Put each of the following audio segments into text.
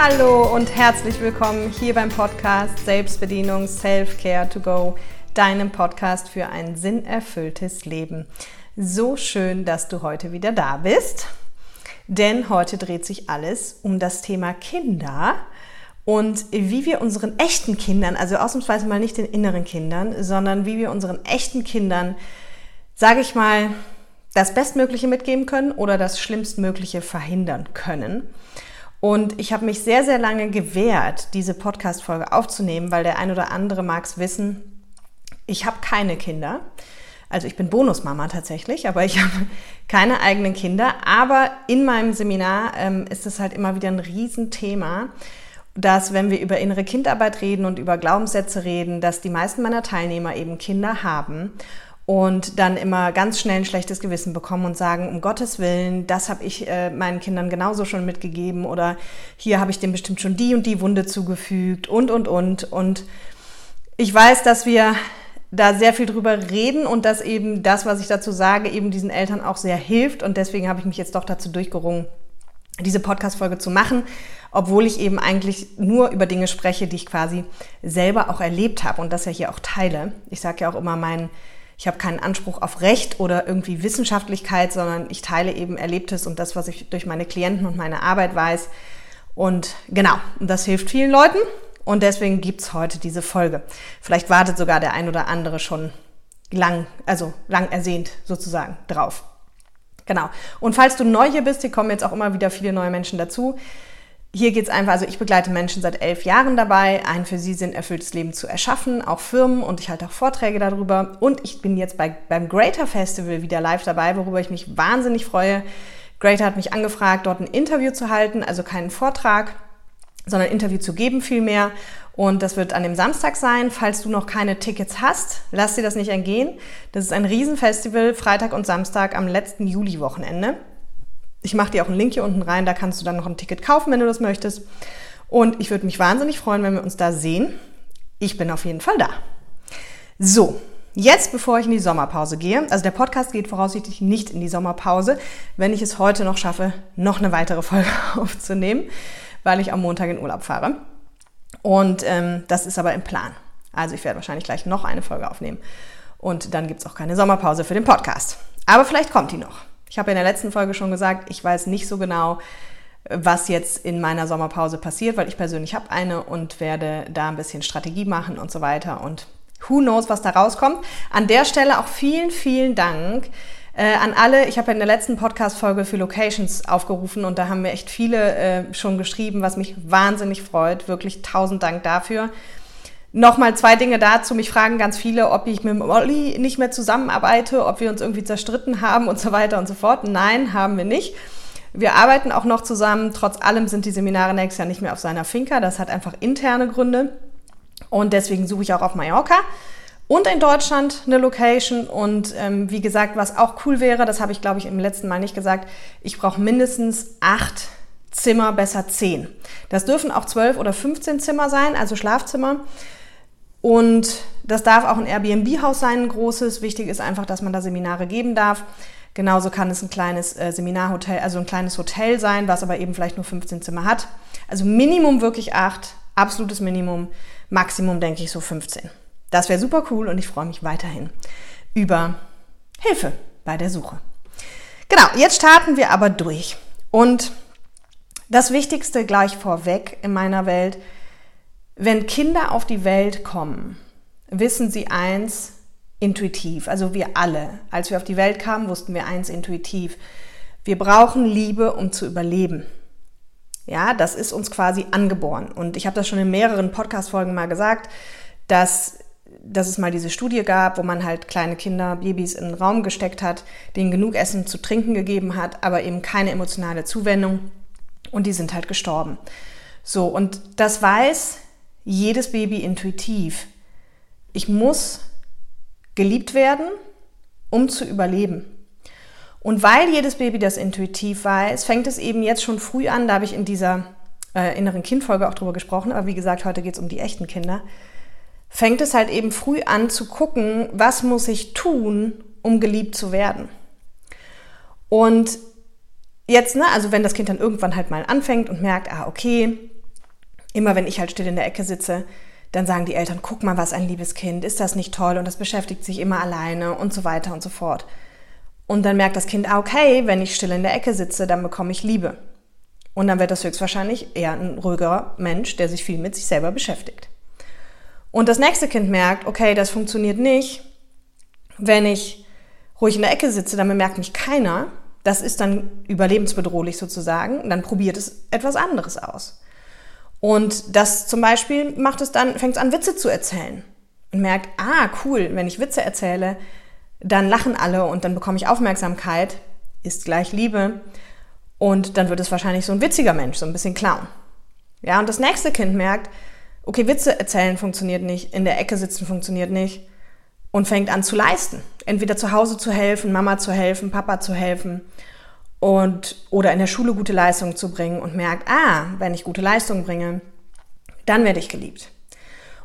Hallo und herzlich willkommen hier beim Podcast Selbstbedienung Self-Care to Go, deinem Podcast für ein sinnerfülltes Leben. So schön, dass du heute wieder da bist, denn heute dreht sich alles um das Thema Kinder und wie wir unseren echten Kindern, also ausnahmsweise mal nicht den inneren Kindern, sondern wie wir unseren echten Kindern, sage ich mal, das Bestmögliche mitgeben können oder das Schlimmstmögliche verhindern können. Und ich habe mich sehr, sehr lange gewehrt, diese Podcast-Folge aufzunehmen, weil der ein oder andere mag es wissen, ich habe keine Kinder. Also ich bin Bonusmama tatsächlich, aber ich habe keine eigenen Kinder. Aber in meinem Seminar ähm, ist es halt immer wieder ein Riesenthema, dass wenn wir über innere Kindarbeit reden und über Glaubenssätze reden, dass die meisten meiner Teilnehmer eben Kinder haben und dann immer ganz schnell ein schlechtes Gewissen bekommen und sagen, um Gottes Willen, das habe ich äh, meinen Kindern genauso schon mitgegeben oder hier habe ich dem bestimmt schon die und die Wunde zugefügt und, und, und. Und ich weiß, dass wir da sehr viel drüber reden und dass eben das, was ich dazu sage, eben diesen Eltern auch sehr hilft. Und deswegen habe ich mich jetzt doch dazu durchgerungen, diese Podcast-Folge zu machen, obwohl ich eben eigentlich nur über Dinge spreche, die ich quasi selber auch erlebt habe und das ja hier auch teile. Ich sage ja auch immer meinen ich habe keinen Anspruch auf Recht oder irgendwie Wissenschaftlichkeit, sondern ich teile eben Erlebtes und das, was ich durch meine Klienten und meine Arbeit weiß. Und genau, das hilft vielen Leuten. Und deswegen gibt's heute diese Folge. Vielleicht wartet sogar der ein oder andere schon lang, also lang ersehnt sozusagen drauf. Genau. Und falls du neu hier bist, hier kommen jetzt auch immer wieder viele neue Menschen dazu. Hier geht es einfach, also ich begleite Menschen seit elf Jahren dabei, ein für sie sinnerfülltes Leben zu erschaffen, auch Firmen und ich halte auch Vorträge darüber. Und ich bin jetzt bei, beim Greater Festival wieder live dabei, worüber ich mich wahnsinnig freue. Greater hat mich angefragt, dort ein Interview zu halten, also keinen Vortrag, sondern ein Interview zu geben vielmehr. Und das wird an dem Samstag sein. Falls du noch keine Tickets hast, lass dir das nicht entgehen. Das ist ein Riesenfestival, Freitag und Samstag am letzten Juli-Wochenende. Ich mache dir auch einen Link hier unten rein, da kannst du dann noch ein Ticket kaufen, wenn du das möchtest. Und ich würde mich wahnsinnig freuen, wenn wir uns da sehen. Ich bin auf jeden Fall da. So, jetzt bevor ich in die Sommerpause gehe, also der Podcast geht voraussichtlich nicht in die Sommerpause, wenn ich es heute noch schaffe, noch eine weitere Folge aufzunehmen, weil ich am Montag in Urlaub fahre. Und ähm, das ist aber im Plan. Also ich werde wahrscheinlich gleich noch eine Folge aufnehmen. Und dann gibt es auch keine Sommerpause für den Podcast. Aber vielleicht kommt die noch. Ich habe in der letzten Folge schon gesagt, ich weiß nicht so genau, was jetzt in meiner Sommerpause passiert, weil ich persönlich habe eine und werde da ein bisschen Strategie machen und so weiter und who knows, was da rauskommt. An der Stelle auch vielen, vielen Dank äh, an alle. Ich habe in der letzten Podcast-Folge für Locations aufgerufen und da haben mir echt viele äh, schon geschrieben, was mich wahnsinnig freut. Wirklich tausend Dank dafür. Nochmal zwei Dinge dazu. Mich fragen ganz viele, ob ich mit Olli nicht mehr zusammenarbeite, ob wir uns irgendwie zerstritten haben und so weiter und so fort. Nein, haben wir nicht. Wir arbeiten auch noch zusammen. Trotz allem sind die Seminare nächstes Jahr nicht mehr auf seiner Finca. Das hat einfach interne Gründe. Und deswegen suche ich auch auf Mallorca und in Deutschland eine Location. Und ähm, wie gesagt, was auch cool wäre, das habe ich, glaube ich, im letzten Mal nicht gesagt, ich brauche mindestens acht Zimmer, besser zehn. Das dürfen auch zwölf oder 15 Zimmer sein, also Schlafzimmer. Und das darf auch ein Airbnb-Haus sein, ein großes. Wichtig ist einfach, dass man da Seminare geben darf. Genauso kann es ein kleines äh, Seminarhotel, also ein kleines Hotel sein, was aber eben vielleicht nur 15 Zimmer hat. Also Minimum wirklich acht, absolutes Minimum, Maximum denke ich so 15. Das wäre super cool und ich freue mich weiterhin über Hilfe bei der Suche. Genau, jetzt starten wir aber durch. Und das Wichtigste gleich vorweg in meiner Welt wenn Kinder auf die Welt kommen, wissen sie eins intuitiv, also wir alle. Als wir auf die Welt kamen, wussten wir eins intuitiv. Wir brauchen Liebe, um zu überleben. Ja, das ist uns quasi angeboren. Und ich habe das schon in mehreren Podcast-Folgen mal gesagt, dass, dass es mal diese Studie gab, wo man halt kleine Kinder, Babys in den Raum gesteckt hat, denen genug Essen zu trinken gegeben hat, aber eben keine emotionale Zuwendung. Und die sind halt gestorben. So, und das weiß jedes Baby intuitiv. Ich muss geliebt werden, um zu überleben. Und weil jedes Baby das intuitiv weiß, fängt es eben jetzt schon früh an, da habe ich in dieser äh, inneren Kindfolge auch drüber gesprochen, aber wie gesagt, heute geht es um die echten Kinder, fängt es halt eben früh an zu gucken, was muss ich tun, um geliebt zu werden. Und jetzt, ne, also wenn das Kind dann irgendwann halt mal anfängt und merkt, ah, okay, immer wenn ich halt still in der Ecke sitze, dann sagen die Eltern, guck mal, was ein liebes Kind, ist das nicht toll und das beschäftigt sich immer alleine und so weiter und so fort. Und dann merkt das Kind, ah, okay, wenn ich still in der Ecke sitze, dann bekomme ich Liebe. Und dann wird das höchstwahrscheinlich eher ein ruhigerer Mensch, der sich viel mit sich selber beschäftigt. Und das nächste Kind merkt, okay, das funktioniert nicht, wenn ich ruhig in der Ecke sitze, dann bemerkt mich keiner. Das ist dann überlebensbedrohlich sozusagen. Dann probiert es etwas anderes aus. Und das zum Beispiel macht es dann, fängt es an, Witze zu erzählen. Und merkt, ah, cool, wenn ich Witze erzähle, dann lachen alle und dann bekomme ich Aufmerksamkeit, ist gleich Liebe. Und dann wird es wahrscheinlich so ein witziger Mensch, so ein bisschen Clown. Ja, und das nächste Kind merkt, okay, Witze erzählen funktioniert nicht, in der Ecke sitzen funktioniert nicht und fängt an zu leisten. Entweder zu Hause zu helfen, Mama zu helfen, Papa zu helfen und oder in der Schule gute Leistungen zu bringen und merkt, ah, wenn ich gute Leistungen bringe, dann werde ich geliebt.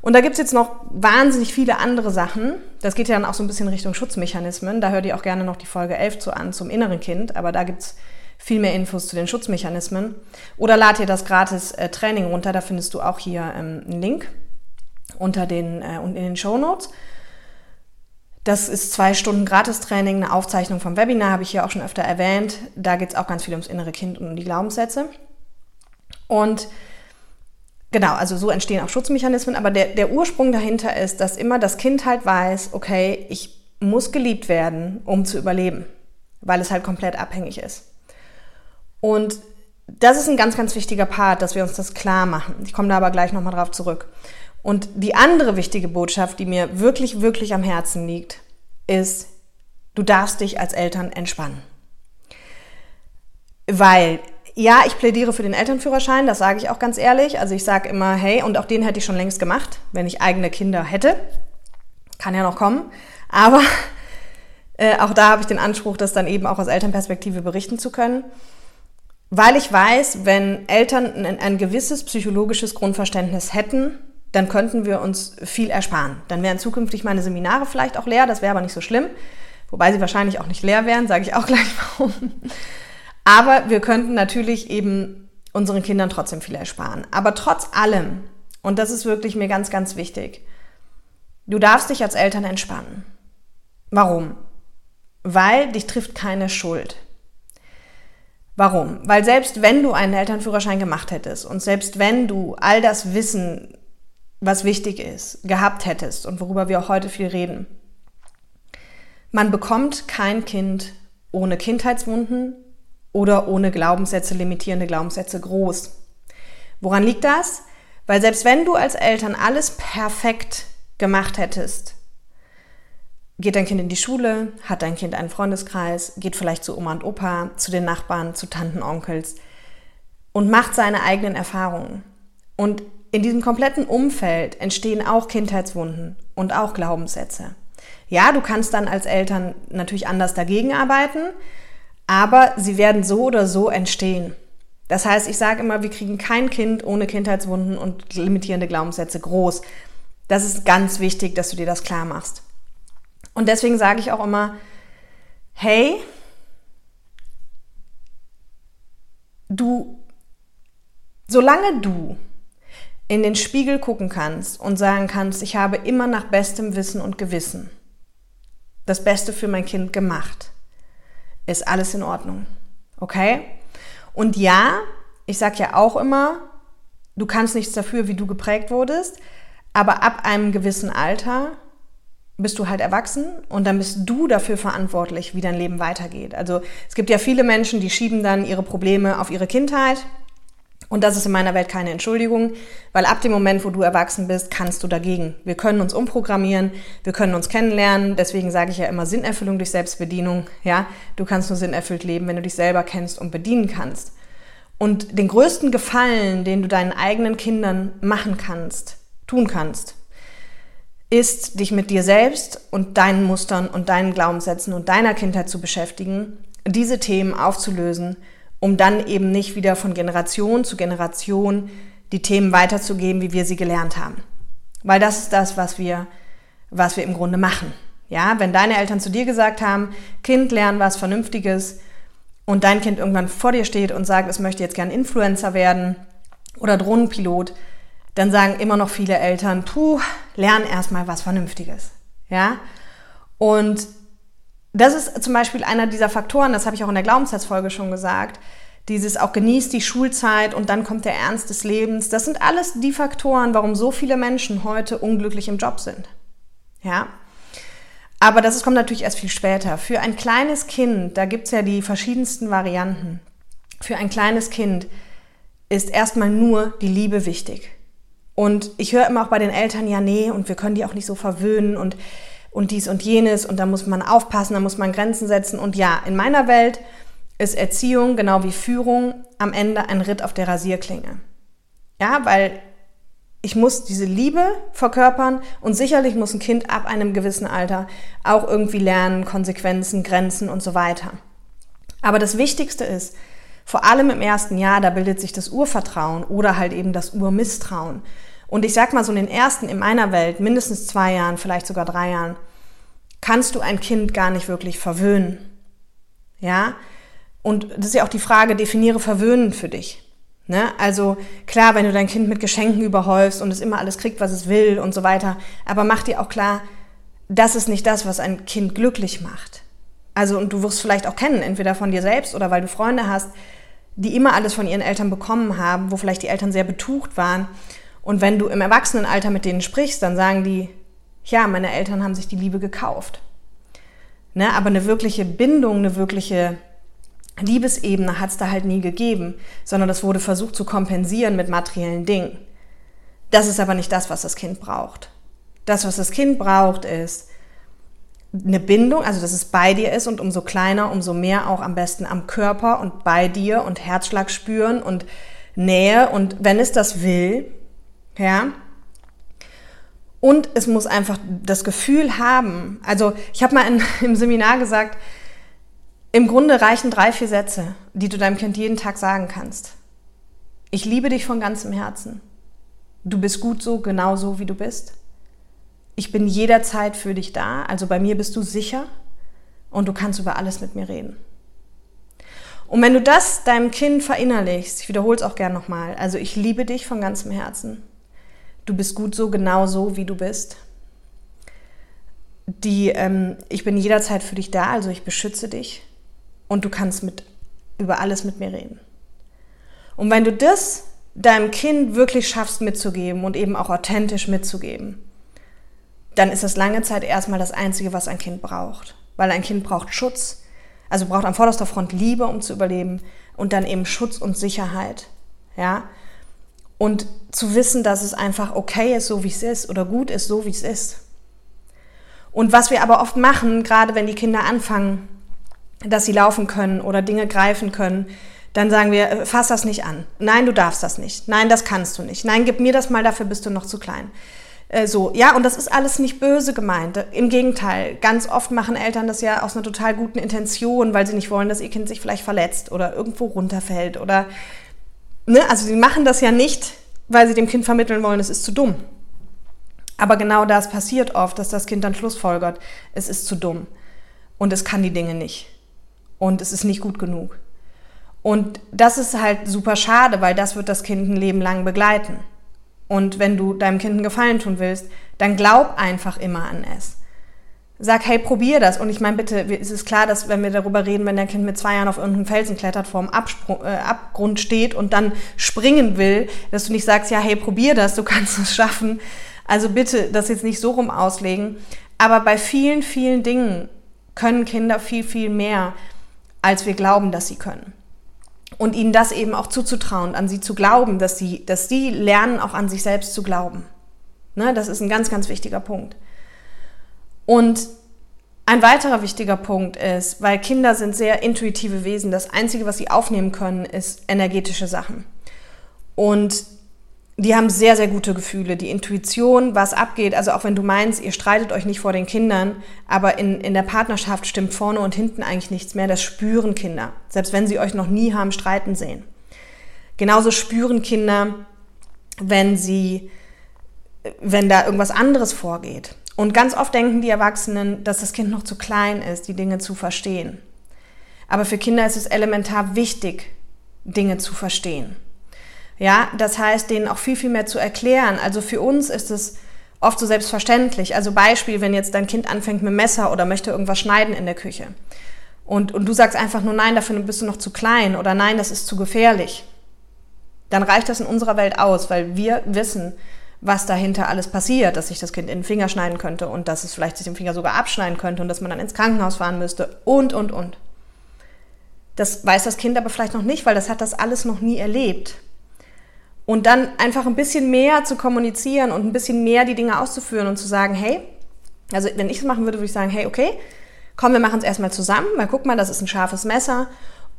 Und da gibt's jetzt noch wahnsinnig viele andere Sachen. Das geht ja dann auch so ein bisschen Richtung Schutzmechanismen. Da hört ihr auch gerne noch die Folge 11 zu an, zum inneren Kind. Aber da gibt's viel mehr Infos zu den Schutzmechanismen. Oder lad dir das gratis äh, Training runter. Da findest du auch hier ähm, einen Link unter den, äh, in den Show Notes. Das ist zwei Stunden Gratis-Training, eine Aufzeichnung vom Webinar, habe ich hier auch schon öfter erwähnt. Da geht es auch ganz viel ums innere Kind und um die Glaubenssätze. Und genau, also so entstehen auch Schutzmechanismen, aber der, der Ursprung dahinter ist, dass immer das Kind halt weiß, okay, ich muss geliebt werden, um zu überleben, weil es halt komplett abhängig ist. Und das ist ein ganz, ganz wichtiger Part, dass wir uns das klar machen. Ich komme da aber gleich nochmal drauf zurück. Und die andere wichtige Botschaft, die mir wirklich, wirklich am Herzen liegt, ist, du darfst dich als Eltern entspannen. Weil, ja, ich plädiere für den Elternführerschein, das sage ich auch ganz ehrlich. Also ich sage immer, hey, und auch den hätte ich schon längst gemacht, wenn ich eigene Kinder hätte. Kann ja noch kommen. Aber äh, auch da habe ich den Anspruch, das dann eben auch aus Elternperspektive berichten zu können. Weil ich weiß, wenn Eltern ein, ein gewisses psychologisches Grundverständnis hätten, dann könnten wir uns viel ersparen. Dann wären zukünftig meine Seminare vielleicht auch leer, das wäre aber nicht so schlimm. Wobei sie wahrscheinlich auch nicht leer wären, sage ich auch gleich warum. Aber wir könnten natürlich eben unseren Kindern trotzdem viel ersparen. Aber trotz allem, und das ist wirklich mir ganz, ganz wichtig, du darfst dich als Eltern entspannen. Warum? Weil dich trifft keine Schuld. Warum? Weil selbst wenn du einen Elternführerschein gemacht hättest und selbst wenn du all das Wissen was wichtig ist, gehabt hättest und worüber wir auch heute viel reden. Man bekommt kein Kind ohne Kindheitswunden oder ohne Glaubenssätze, limitierende Glaubenssätze groß. Woran liegt das? Weil selbst wenn du als Eltern alles perfekt gemacht hättest, geht dein Kind in die Schule, hat dein Kind einen Freundeskreis, geht vielleicht zu Oma und Opa, zu den Nachbarn, zu Tanten, Onkels und macht seine eigenen Erfahrungen. Und in diesem kompletten Umfeld entstehen auch Kindheitswunden und auch Glaubenssätze. Ja, du kannst dann als Eltern natürlich anders dagegen arbeiten, aber sie werden so oder so entstehen. Das heißt, ich sage immer, wir kriegen kein Kind ohne Kindheitswunden und limitierende Glaubenssätze groß. Das ist ganz wichtig, dass du dir das klar machst. Und deswegen sage ich auch immer, hey, du, solange du in den Spiegel gucken kannst und sagen kannst, ich habe immer nach bestem Wissen und Gewissen das Beste für mein Kind gemacht, ist alles in Ordnung. Okay? Und ja, ich sage ja auch immer, du kannst nichts dafür, wie du geprägt wurdest, aber ab einem gewissen Alter bist du halt erwachsen und dann bist du dafür verantwortlich, wie dein Leben weitergeht. Also es gibt ja viele Menschen, die schieben dann ihre Probleme auf ihre Kindheit und das ist in meiner Welt keine Entschuldigung, weil ab dem Moment, wo du erwachsen bist, kannst du dagegen. Wir können uns umprogrammieren, wir können uns kennenlernen. Deswegen sage ich ja immer Sinnerfüllung durch Selbstbedienung. Ja, du kannst nur sinnerfüllt leben, wenn du dich selber kennst und bedienen kannst. Und den größten Gefallen, den du deinen eigenen Kindern machen kannst, tun kannst, ist, dich mit dir selbst und deinen Mustern und deinen Glaubenssätzen und deiner Kindheit zu beschäftigen, diese Themen aufzulösen um dann eben nicht wieder von Generation zu Generation die Themen weiterzugeben, wie wir sie gelernt haben. Weil das ist das, was wir, was wir im Grunde machen. Ja, wenn deine Eltern zu dir gesagt haben, Kind, lern was Vernünftiges und dein Kind irgendwann vor dir steht und sagt, es möchte jetzt gern Influencer werden oder Drohnenpilot, dann sagen immer noch viele Eltern, puh, lern erstmal was Vernünftiges. Ja? Und das ist zum Beispiel einer dieser Faktoren, das habe ich auch in der Glaubenssatzfolge schon gesagt, dieses auch genießt die Schulzeit und dann kommt der Ernst des Lebens. Das sind alles die Faktoren, warum so viele Menschen heute unglücklich im Job sind. Ja? Aber das kommt natürlich erst viel später. Für ein kleines Kind, da gibt es ja die verschiedensten Varianten. Für ein kleines Kind ist erstmal nur die Liebe wichtig. Und ich höre immer auch bei den Eltern, ja, nee, und wir können die auch nicht so verwöhnen und, und dies und jenes und da muss man aufpassen, da muss man Grenzen setzen. Und ja, in meiner Welt ist Erziehung genau wie Führung am Ende ein Ritt auf der Rasierklinge. Ja, weil ich muss diese Liebe verkörpern und sicherlich muss ein Kind ab einem gewissen Alter auch irgendwie lernen, Konsequenzen, Grenzen und so weiter. Aber das Wichtigste ist, vor allem im ersten Jahr, da bildet sich das Urvertrauen oder halt eben das Urmisstrauen. Und ich sag mal so in den ersten, in meiner Welt, mindestens zwei Jahren, vielleicht sogar drei Jahren, kannst du ein Kind gar nicht wirklich verwöhnen. Ja? Und das ist ja auch die Frage, definiere Verwöhnen für dich. Ne? Also klar, wenn du dein Kind mit Geschenken überhäufst und es immer alles kriegt, was es will und so weiter, aber mach dir auch klar, das ist nicht das, was ein Kind glücklich macht. Also, und du wirst vielleicht auch kennen, entweder von dir selbst oder weil du Freunde hast, die immer alles von ihren Eltern bekommen haben, wo vielleicht die Eltern sehr betucht waren. Und wenn du im Erwachsenenalter mit denen sprichst, dann sagen die, ja, meine Eltern haben sich die Liebe gekauft. Ne? Aber eine wirkliche Bindung, eine wirkliche Liebesebene hat es da halt nie gegeben, sondern das wurde versucht zu kompensieren mit materiellen Dingen. Das ist aber nicht das, was das Kind braucht. Das, was das Kind braucht, ist eine Bindung, also dass es bei dir ist und umso kleiner, umso mehr auch am besten am Körper und bei dir und Herzschlag spüren und Nähe und wenn es das will, ja. Und es muss einfach das Gefühl haben, also ich habe mal in, im Seminar gesagt, im Grunde reichen drei, vier Sätze, die du deinem Kind jeden Tag sagen kannst. Ich liebe dich von ganzem Herzen. Du bist gut so, genau so, wie du bist ich bin jederzeit für dich da, also bei mir bist du sicher und du kannst über alles mit mir reden. Und wenn du das deinem Kind verinnerlichst, ich wiederhole es auch gern nochmal, also ich liebe dich von ganzem Herzen. Du bist gut so, genau so, wie du bist. Die, ähm, ich bin jederzeit für dich da, also ich beschütze dich und du kannst mit, über alles mit mir reden. Und wenn du das deinem Kind wirklich schaffst mitzugeben und eben auch authentisch mitzugeben, dann ist das lange Zeit erstmal das Einzige, was ein Kind braucht. Weil ein Kind braucht Schutz, also braucht an vorderster Front Liebe, um zu überleben und dann eben Schutz und Sicherheit. Ja? Und zu wissen, dass es einfach okay ist, so wie es ist oder gut ist, so wie es ist. Und was wir aber oft machen, gerade wenn die Kinder anfangen, dass sie laufen können oder Dinge greifen können, dann sagen wir, äh, fass das nicht an. Nein, du darfst das nicht. Nein, das kannst du nicht. Nein, gib mir das mal, dafür bist du noch zu klein. Äh, so, ja, und das ist alles nicht böse gemeint. Im Gegenteil, ganz oft machen Eltern das ja aus einer total guten Intention, weil sie nicht wollen, dass ihr Kind sich vielleicht verletzt oder irgendwo runterfällt oder, ne, also sie machen das ja nicht, weil sie dem Kind vermitteln wollen, es ist zu dumm. Aber genau das passiert oft, dass das Kind dann schlussfolgert, es ist zu dumm und es kann die Dinge nicht und es ist nicht gut genug. Und das ist halt super schade, weil das wird das Kind ein Leben lang begleiten. Und wenn du deinem Kind einen Gefallen tun willst, dann glaub einfach immer an es. Sag, hey, probier das. Und ich meine, bitte, es ist klar, dass wenn wir darüber reden, wenn dein Kind mit zwei Jahren auf irgendeinen Felsen klettert, vor dem äh, Abgrund steht und dann springen will, dass du nicht sagst, ja, hey, probier das, du kannst es schaffen. Also bitte das jetzt nicht so rum auslegen. Aber bei vielen, vielen Dingen können Kinder viel, viel mehr, als wir glauben, dass sie können und ihnen das eben auch zuzutrauen, an sie zu glauben, dass sie, dass sie lernen, auch an sich selbst zu glauben. Ne, das ist ein ganz, ganz wichtiger Punkt. Und ein weiterer wichtiger Punkt ist, weil Kinder sind sehr intuitive Wesen, das Einzige, was sie aufnehmen können, ist energetische Sachen. Und die haben sehr, sehr gute Gefühle. Die Intuition, was abgeht, also auch wenn du meinst, ihr streitet euch nicht vor den Kindern, aber in, in der Partnerschaft stimmt vorne und hinten eigentlich nichts mehr, das spüren Kinder. Selbst wenn sie euch noch nie haben streiten sehen. Genauso spüren Kinder, wenn sie, wenn da irgendwas anderes vorgeht. Und ganz oft denken die Erwachsenen, dass das Kind noch zu klein ist, die Dinge zu verstehen. Aber für Kinder ist es elementar wichtig, Dinge zu verstehen Ja, das heißt, denen auch viel, viel mehr zu erklären. Also für uns ist es oft so selbstverständlich. Also Beispiel, wenn jetzt dein Kind anfängt mit Messer oder möchte irgendwas schneiden in der Küche. Und, und du sagst einfach nur, nein, dafür bist du noch zu klein oder nein, das ist zu gefährlich. Dann reicht das in unserer Welt aus, weil wir wissen, was dahinter alles passiert, dass sich das Kind in den Finger schneiden könnte und dass es vielleicht sich den Finger sogar abschneiden könnte und dass man dann ins Krankenhaus fahren müsste und, und, und. Das weiß das Kind aber vielleicht noch nicht, weil das hat das alles noch nie erlebt. Und dann einfach ein bisschen mehr zu kommunizieren und ein bisschen mehr die Dinge auszuführen und zu sagen, hey, also wenn ich es machen würde, würde ich sagen, hey, okay, komm, wir machen es erstmal zusammen, weil guck mal, das ist ein scharfes Messer.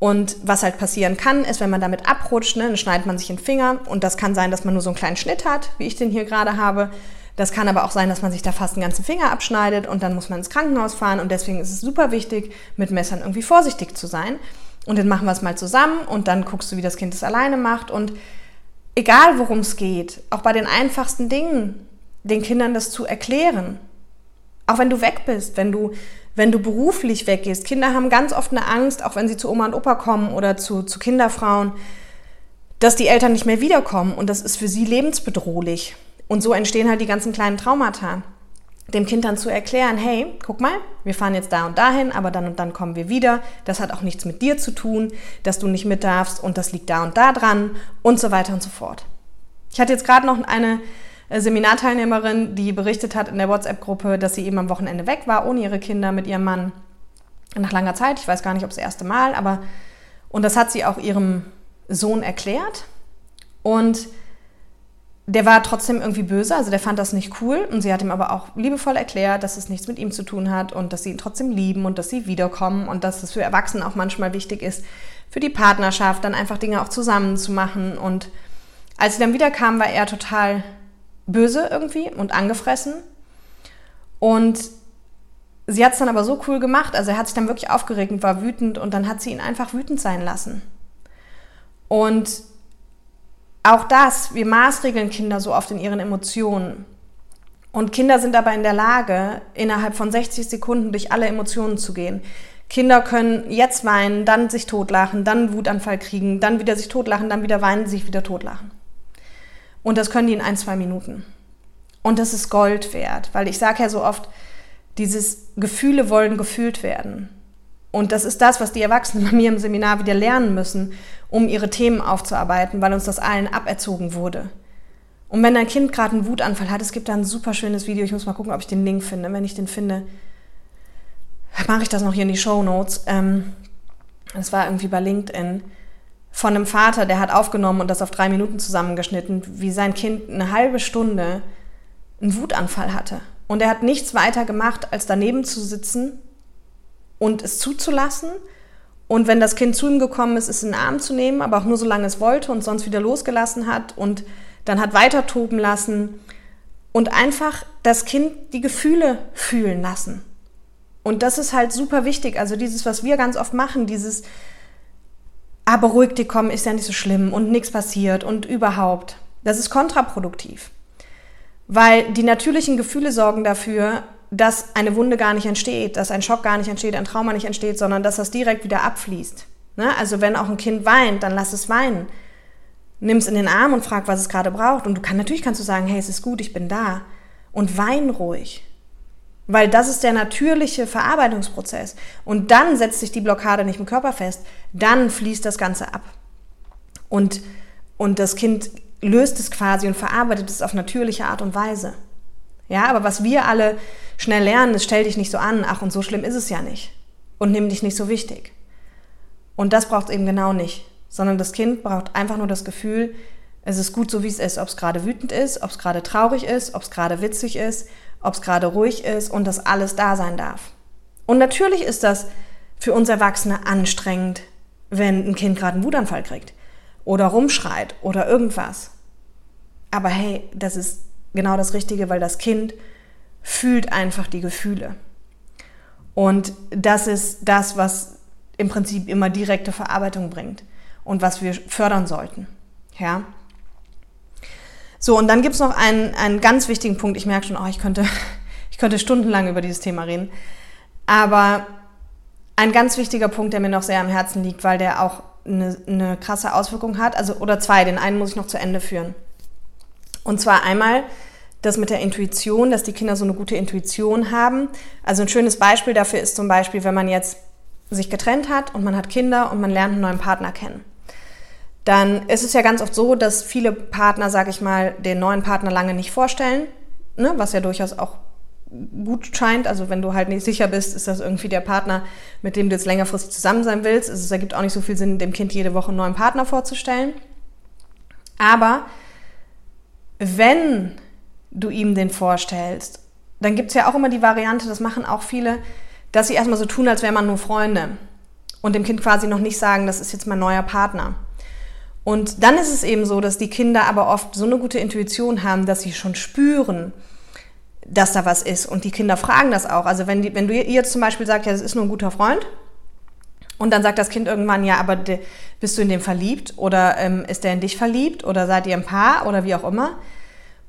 Und was halt passieren kann, ist, wenn man damit abrutscht, ne, dann schneidet man sich den Finger und das kann sein, dass man nur so einen kleinen Schnitt hat, wie ich den hier gerade habe. Das kann aber auch sein, dass man sich da fast einen ganzen Finger abschneidet und dann muss man ins Krankenhaus fahren und deswegen ist es super wichtig, mit Messern irgendwie vorsichtig zu sein. Und dann machen wir es mal zusammen und dann guckst du, wie das Kind es alleine macht und egal worum es geht, auch bei den einfachsten Dingen, den Kindern das zu erklären. Auch wenn du weg bist, wenn du, wenn du beruflich weggehst. Kinder haben ganz oft eine Angst, auch wenn sie zu Oma und Opa kommen oder zu, zu Kinderfrauen, dass die Eltern nicht mehr wiederkommen und das ist für sie lebensbedrohlich. Und so entstehen halt die ganzen kleinen Traumata dem Kind dann zu erklären, hey, guck mal, wir fahren jetzt da und dahin, aber dann und dann kommen wir wieder. Das hat auch nichts mit dir zu tun, dass du nicht mit darfst und das liegt da und da dran und so weiter und so fort. Ich hatte jetzt gerade noch eine Seminarteilnehmerin, die berichtet hat in der WhatsApp-Gruppe, dass sie eben am Wochenende weg war, ohne ihre Kinder, mit ihrem Mann. Nach langer Zeit, ich weiß gar nicht, ob das erste Mal, aber und das hat sie auch ihrem Sohn erklärt. Und der war trotzdem irgendwie böse, also der fand das nicht cool und sie hat ihm aber auch liebevoll erklärt, dass es nichts mit ihm zu tun hat und dass sie ihn trotzdem lieben und dass sie wiederkommen und dass es für Erwachsene auch manchmal wichtig ist, für die Partnerschaft dann einfach Dinge auch zusammen zu machen. Und als sie dann wiederkam, war er total böse irgendwie und angefressen. Und sie hat es dann aber so cool gemacht, also er hat sich dann wirklich aufgeregt und war wütend und dann hat sie ihn einfach wütend sein lassen. Und auch das, wir maßregeln Kinder so oft in ihren Emotionen. Und Kinder sind dabei in der Lage, innerhalb von 60 Sekunden durch alle Emotionen zu gehen. Kinder können jetzt weinen, dann sich totlachen, dann einen Wutanfall kriegen, dann wieder sich totlachen, dann wieder weinen, sich wieder totlachen. Und das können die in ein, zwei Minuten. Und das ist Gold wert, weil ich sage ja so oft, dieses Gefühle wollen gefühlt werden. Und das ist das, was die Erwachsenen bei mir im Seminar wieder lernen müssen, um ihre Themen aufzuarbeiten, weil uns das allen aberzogen wurde. Und wenn dein Kind gerade einen Wutanfall hat, es gibt da ein super schönes Video, ich muss mal gucken, ob ich den Link finde. Wenn ich den finde, mache ich das noch hier in die Show Notes. Ähm, das war irgendwie bei LinkedIn von einem Vater, der hat aufgenommen und das auf drei Minuten zusammengeschnitten, wie sein Kind eine halbe Stunde einen Wutanfall hatte. Und er hat nichts weiter gemacht, als daneben zu sitzen und es zuzulassen. Und wenn das Kind zu ihm gekommen ist, es in den Arm zu nehmen, aber auch nur solange es wollte und sonst wieder losgelassen hat und dann hat weiter toben lassen und einfach das Kind die Gefühle fühlen lassen. Und das ist halt super wichtig. Also dieses, was wir ganz oft machen, dieses, aber ruhig dich kommen, ist ja nicht so schlimm und nichts passiert und überhaupt. Das ist kontraproduktiv. Weil die natürlichen Gefühle sorgen dafür, dass eine Wunde gar nicht entsteht, dass ein Schock gar nicht entsteht, ein Trauma nicht entsteht, sondern dass das direkt wieder abfließt. Ne? Also wenn auch ein Kind weint, dann lass es weinen. Nimm es in den Arm und frag, was es gerade braucht. Und du kann, natürlich kannst du sagen, hey, es ist gut, ich bin da. Und wein ruhig. Weil das ist der natürliche Verarbeitungsprozess. Und dann setzt sich die Blockade nicht im Körper fest. Dann fließt das Ganze ab. Und, und das Kind löst es quasi und verarbeitet es auf natürliche Art und Weise. Ja, aber was wir alle schnell lernen, ist, stell dich nicht so an, ach und so schlimm ist es ja nicht. Und nimm dich nicht so wichtig. Und das braucht es eben genau nicht. Sondern das Kind braucht einfach nur das Gefühl, es ist gut so, wie es ist. Ob es gerade wütend ist, ob es gerade traurig ist, ob es gerade witzig ist, ob es gerade ruhig ist und dass alles da sein darf. Und natürlich ist das für uns Erwachsene anstrengend, wenn ein Kind gerade einen Wutanfall kriegt oder rumschreit oder irgendwas. Aber hey, das ist genau das Richtige, weil das Kind fühlt einfach die Gefühle. Und das ist das, was im Prinzip immer direkte Verarbeitung bringt und was wir fördern sollten. Ja. So, und dann gibt es noch einen, einen ganz wichtigen Punkt. Ich merke schon, oh, ich könnte, ich könnte stundenlang über dieses Thema reden. Aber ein ganz wichtiger Punkt, der mir noch sehr am Herzen liegt, weil der auch eine, eine krasse Auswirkung hat. Also, oder zwei, den einen muss ich noch zu Ende führen. Und zwar einmal das mit der Intuition, dass die Kinder so eine gute Intuition haben. Also ein schönes Beispiel dafür ist zum Beispiel, wenn man jetzt sich getrennt hat und man hat Kinder und man lernt einen neuen Partner kennen. Dann ist es ja ganz oft so, dass viele Partner, sage ich mal, den neuen Partner lange nicht vorstellen, ne, was ja durchaus auch gut scheint. Also wenn du halt nicht sicher bist, ist das irgendwie der Partner, mit dem du jetzt längerfristig zusammen sein willst. Also es ergibt auch nicht so viel Sinn, dem Kind jede Woche einen neuen Partner vorzustellen. Aber wenn du ihm den vorstellst, dann gibt es ja auch immer die Variante, das machen auch viele, dass sie erstmal so tun, als wäre man nur Freunde und dem Kind quasi noch nicht sagen, das ist jetzt mein neuer Partner. Und dann ist es eben so, dass die Kinder aber oft so eine gute Intuition haben, dass sie schon spüren, dass da was ist. Und die Kinder fragen das auch. Also wenn, die, wenn du ihr jetzt zum Beispiel sagst, ja, das ist nur ein guter Freund, und dann sagt das Kind irgendwann, ja, aber de, bist du in dem verliebt? Oder ähm, ist der in dich verliebt? Oder seid ihr ein Paar? Oder wie auch immer.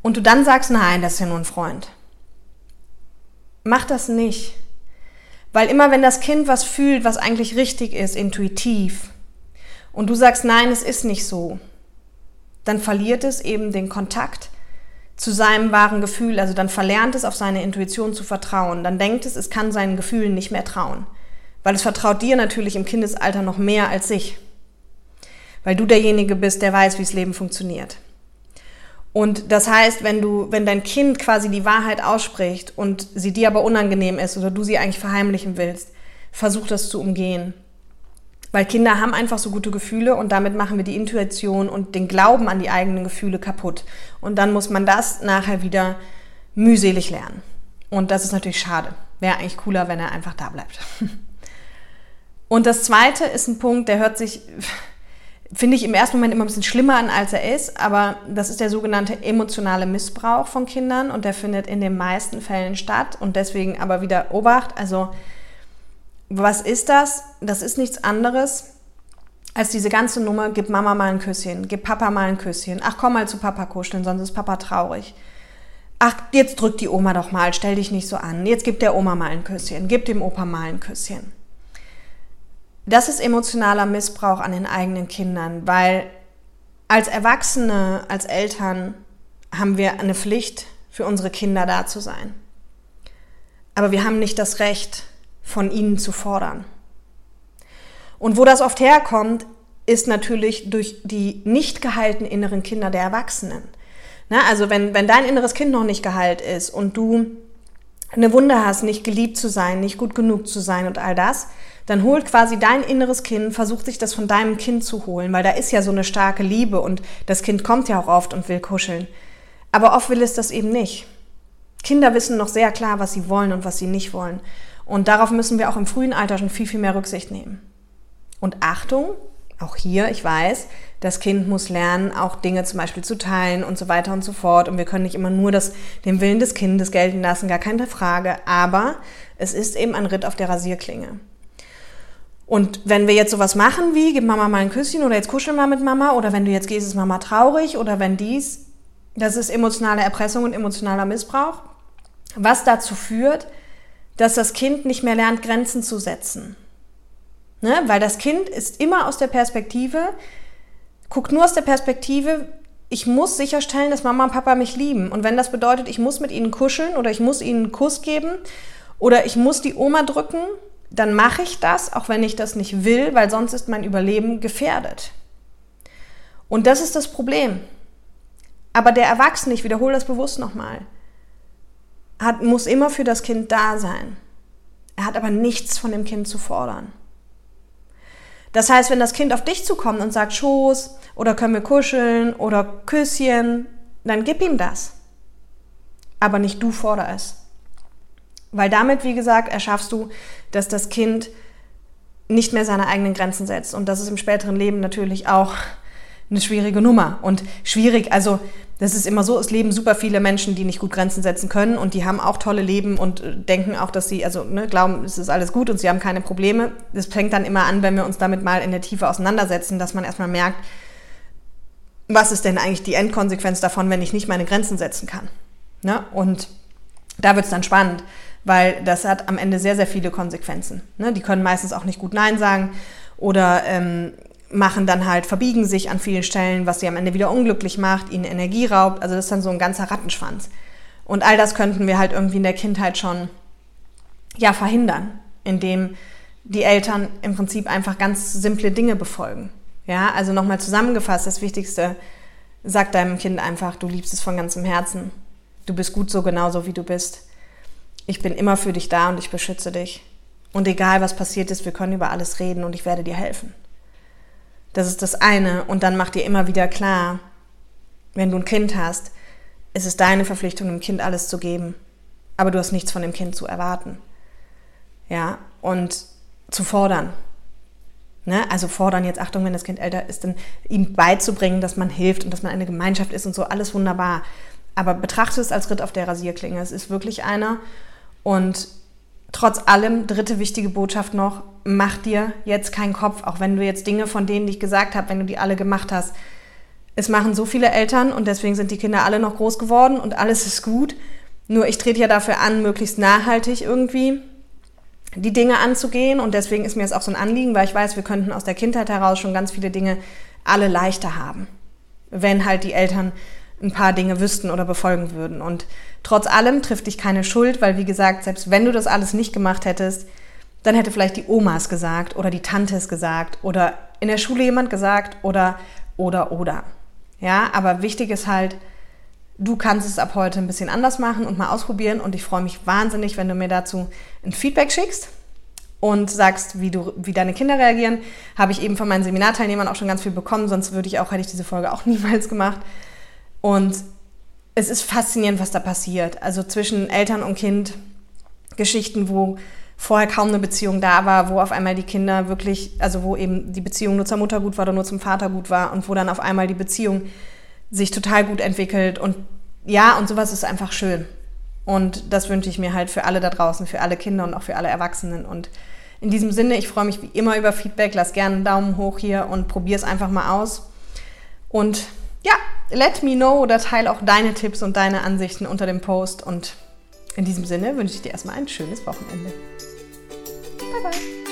Und du dann sagst, nein, das ist ja nur ein Freund. Mach das nicht. Weil immer wenn das Kind was fühlt, was eigentlich richtig ist, intuitiv, und du sagst, nein, es ist nicht so, dann verliert es eben den Kontakt zu seinem wahren Gefühl. Also dann verlernt es auf seine Intuition zu vertrauen. Dann denkt es, es kann seinen Gefühlen nicht mehr trauen. Weil es vertraut dir natürlich im Kindesalter noch mehr als sich. Weil du derjenige bist, der weiß, wie das Leben funktioniert. Und das heißt, wenn du, wenn dein Kind quasi die Wahrheit ausspricht und sie dir aber unangenehm ist oder du sie eigentlich verheimlichen willst, versuch das zu umgehen. Weil Kinder haben einfach so gute Gefühle und damit machen wir die Intuition und den Glauben an die eigenen Gefühle kaputt. Und dann muss man das nachher wieder mühselig lernen. Und das ist natürlich schade. Wäre eigentlich cooler, wenn er einfach da bleibt. Und das zweite ist ein Punkt, der hört sich, finde ich im ersten Moment immer ein bisschen schlimmer an, als er ist, aber das ist der sogenannte emotionale Missbrauch von Kindern und der findet in den meisten Fällen statt und deswegen aber wieder Obacht. Also was ist das? Das ist nichts anderes als diese ganze Nummer, gib Mama mal ein Küsschen, gib Papa mal ein Küsschen, ach komm mal zu Papa kuscheln, sonst ist Papa traurig. Ach, jetzt drückt die Oma doch mal, stell dich nicht so an. Jetzt gib der Oma mal ein Küsschen, gib dem Opa mal ein Küsschen. Das ist emotionaler Missbrauch an den eigenen Kindern, weil als Erwachsene, als Eltern haben wir eine Pflicht, für unsere Kinder da zu sein. Aber wir haben nicht das Recht, von ihnen zu fordern. Und wo das oft herkommt, ist natürlich durch die nicht geheilten inneren Kinder der Erwachsenen. Na, also wenn, wenn dein inneres Kind noch nicht geheilt ist und du eine Wunde hast, nicht geliebt zu sein, nicht gut genug zu sein und all das, dann holt quasi dein inneres Kind, versucht sich das von deinem Kind zu holen, weil da ist ja so eine starke Liebe und das Kind kommt ja auch oft und will kuscheln. Aber oft will es das eben nicht. Kinder wissen noch sehr klar, was sie wollen und was sie nicht wollen. Und darauf müssen wir auch im frühen Alter schon viel, viel mehr Rücksicht nehmen. Und Achtung, auch hier, ich weiß, das Kind muss lernen, auch Dinge zum Beispiel zu teilen und so weiter und so fort. Und wir können nicht immer nur das, den Willen des Kindes gelten lassen, gar keine Frage. Aber es ist eben ein Ritt auf der Rasierklinge. Und wenn wir jetzt sowas machen wie, gib Mama mal ein Küsschen oder jetzt kuschel mal mit Mama oder wenn du jetzt gehst, ist Mama traurig oder wenn dies, das ist emotionale Erpressung und emotionaler Missbrauch, was dazu führt, dass das Kind nicht mehr lernt, Grenzen zu setzen. Ne? Weil das Kind ist immer aus der Perspektive, guckt nur aus der Perspektive, ich muss sicherstellen, dass Mama und Papa mich lieben. Und wenn das bedeutet, ich muss mit ihnen kuscheln oder ich muss ihnen einen Kuss geben oder ich muss die Oma drücken, dann mache ich das, auch wenn ich das nicht will, weil sonst ist mein Überleben gefährdet. Und das ist das Problem. Aber der Erwachsene, ich wiederhole das bewusst nochmal, hat, muss immer für das Kind da sein. Er hat aber nichts von dem Kind zu fordern. Das heißt, wenn das Kind auf dich zukommt und sagt Schoß oder können wir kuscheln oder Küsschen, dann gib ihm das. Aber nicht du forder es. Weil damit, wie gesagt, erschaffst du, dass das Kind nicht mehr seine eigenen Grenzen setzt. Und das ist im späteren Leben natürlich auch eine schwierige Nummer. Und schwierig, also das ist immer so, es leben super viele Menschen, die nicht gut Grenzen setzen können und die haben auch tolle Leben und äh, denken auch, dass sie, also ne, glauben, es ist alles gut und sie haben keine Probleme. Das fängt dann immer an, wenn wir uns damit mal in der Tiefe auseinandersetzen, dass man erstmal merkt, was ist denn eigentlich die Endkonsequenz davon, wenn ich nicht meine Grenzen setzen kann. Ne? Und da wird es dann spannend, weil das hat am Ende sehr, sehr viele Konsequenzen. Ne? Die können meistens auch nicht gut Nein sagen oder ähm, machen dann halt, verbiegen sich an vielen Stellen, was sie am Ende wieder unglücklich macht, ihnen Energie raubt. Also das ist dann so ein ganzer Rattenschwanz. Und all das könnten wir halt irgendwie in der Kindheit schon ja, verhindern, indem die Eltern im Prinzip einfach ganz simple Dinge befolgen. Ja, also nochmal zusammengefasst, das Wichtigste, sag deinem Kind einfach, du liebst es von ganzem Herzen. Du bist gut so genauso, wie du bist. Ich bin immer für dich da und ich beschütze dich. Und egal was passiert ist, wir können über alles reden und ich werde dir helfen. Das ist das eine. Und dann mach dir immer wieder klar, wenn du ein Kind hast, ist es deine Verpflichtung, dem Kind alles zu geben. Aber du hast nichts von dem Kind zu erwarten. Ja, und zu fordern. Ne? Also fordern jetzt, Achtung, wenn das Kind älter ist, dann ihm beizubringen, dass man hilft und dass man eine Gemeinschaft ist und so, alles wunderbar. Aber betrachte es als Ritt auf der Rasierklinge. Es ist wirklich einer. Und trotz allem, dritte wichtige Botschaft noch, mach dir jetzt keinen Kopf, auch wenn du jetzt Dinge von denen, die ich gesagt habe, wenn du die alle gemacht hast. Es machen so viele Eltern und deswegen sind die Kinder alle noch groß geworden und alles ist gut. Nur ich trete ja dafür an, möglichst nachhaltig irgendwie die Dinge anzugehen und deswegen ist mir es auch so ein Anliegen, weil ich weiß, wir könnten aus der Kindheit heraus schon ganz viele Dinge alle leichter haben, wenn halt die Eltern ein paar Dinge wüssten oder befolgen würden. Und trotz allem trifft dich keine Schuld, weil wie gesagt, selbst wenn du das alles nicht gemacht hättest, dann hätte vielleicht die Omas gesagt oder die Tantes gesagt oder in der Schule jemand gesagt oder oder oder. Ja, aber wichtig ist halt, du kannst es ab heute ein bisschen anders machen und mal ausprobieren und ich freue mich wahnsinnig, wenn du mir dazu ein Feedback schickst und sagst, wie, du, wie deine Kinder reagieren. Habe ich eben von meinen Seminarteilnehmern auch schon ganz viel bekommen, sonst würde ich auch, hätte ich diese Folge auch niemals gemacht. Und es ist faszinierend, was da passiert. Also zwischen Eltern und Kind, Geschichten, wo vorher kaum eine Beziehung da war, wo auf einmal die Kinder wirklich, also wo eben die Beziehung nur zur Mutter gut war oder nur zum Vater gut war und wo dann auf einmal die Beziehung sich total gut entwickelt und ja, und sowas ist einfach schön. Und das wünsche ich mir halt für alle da draußen, für alle Kinder und auch für alle Erwachsenen. Und in diesem Sinne, ich freue mich wie immer über Feedback. Lass gerne einen Daumen hoch hier und probier es einfach mal aus. Und ja, let me know oder teile auch deine Tipps und deine Ansichten unter dem Post. Und in diesem Sinne wünsche ich dir erstmal ein schönes Wochenende. Bye, bye.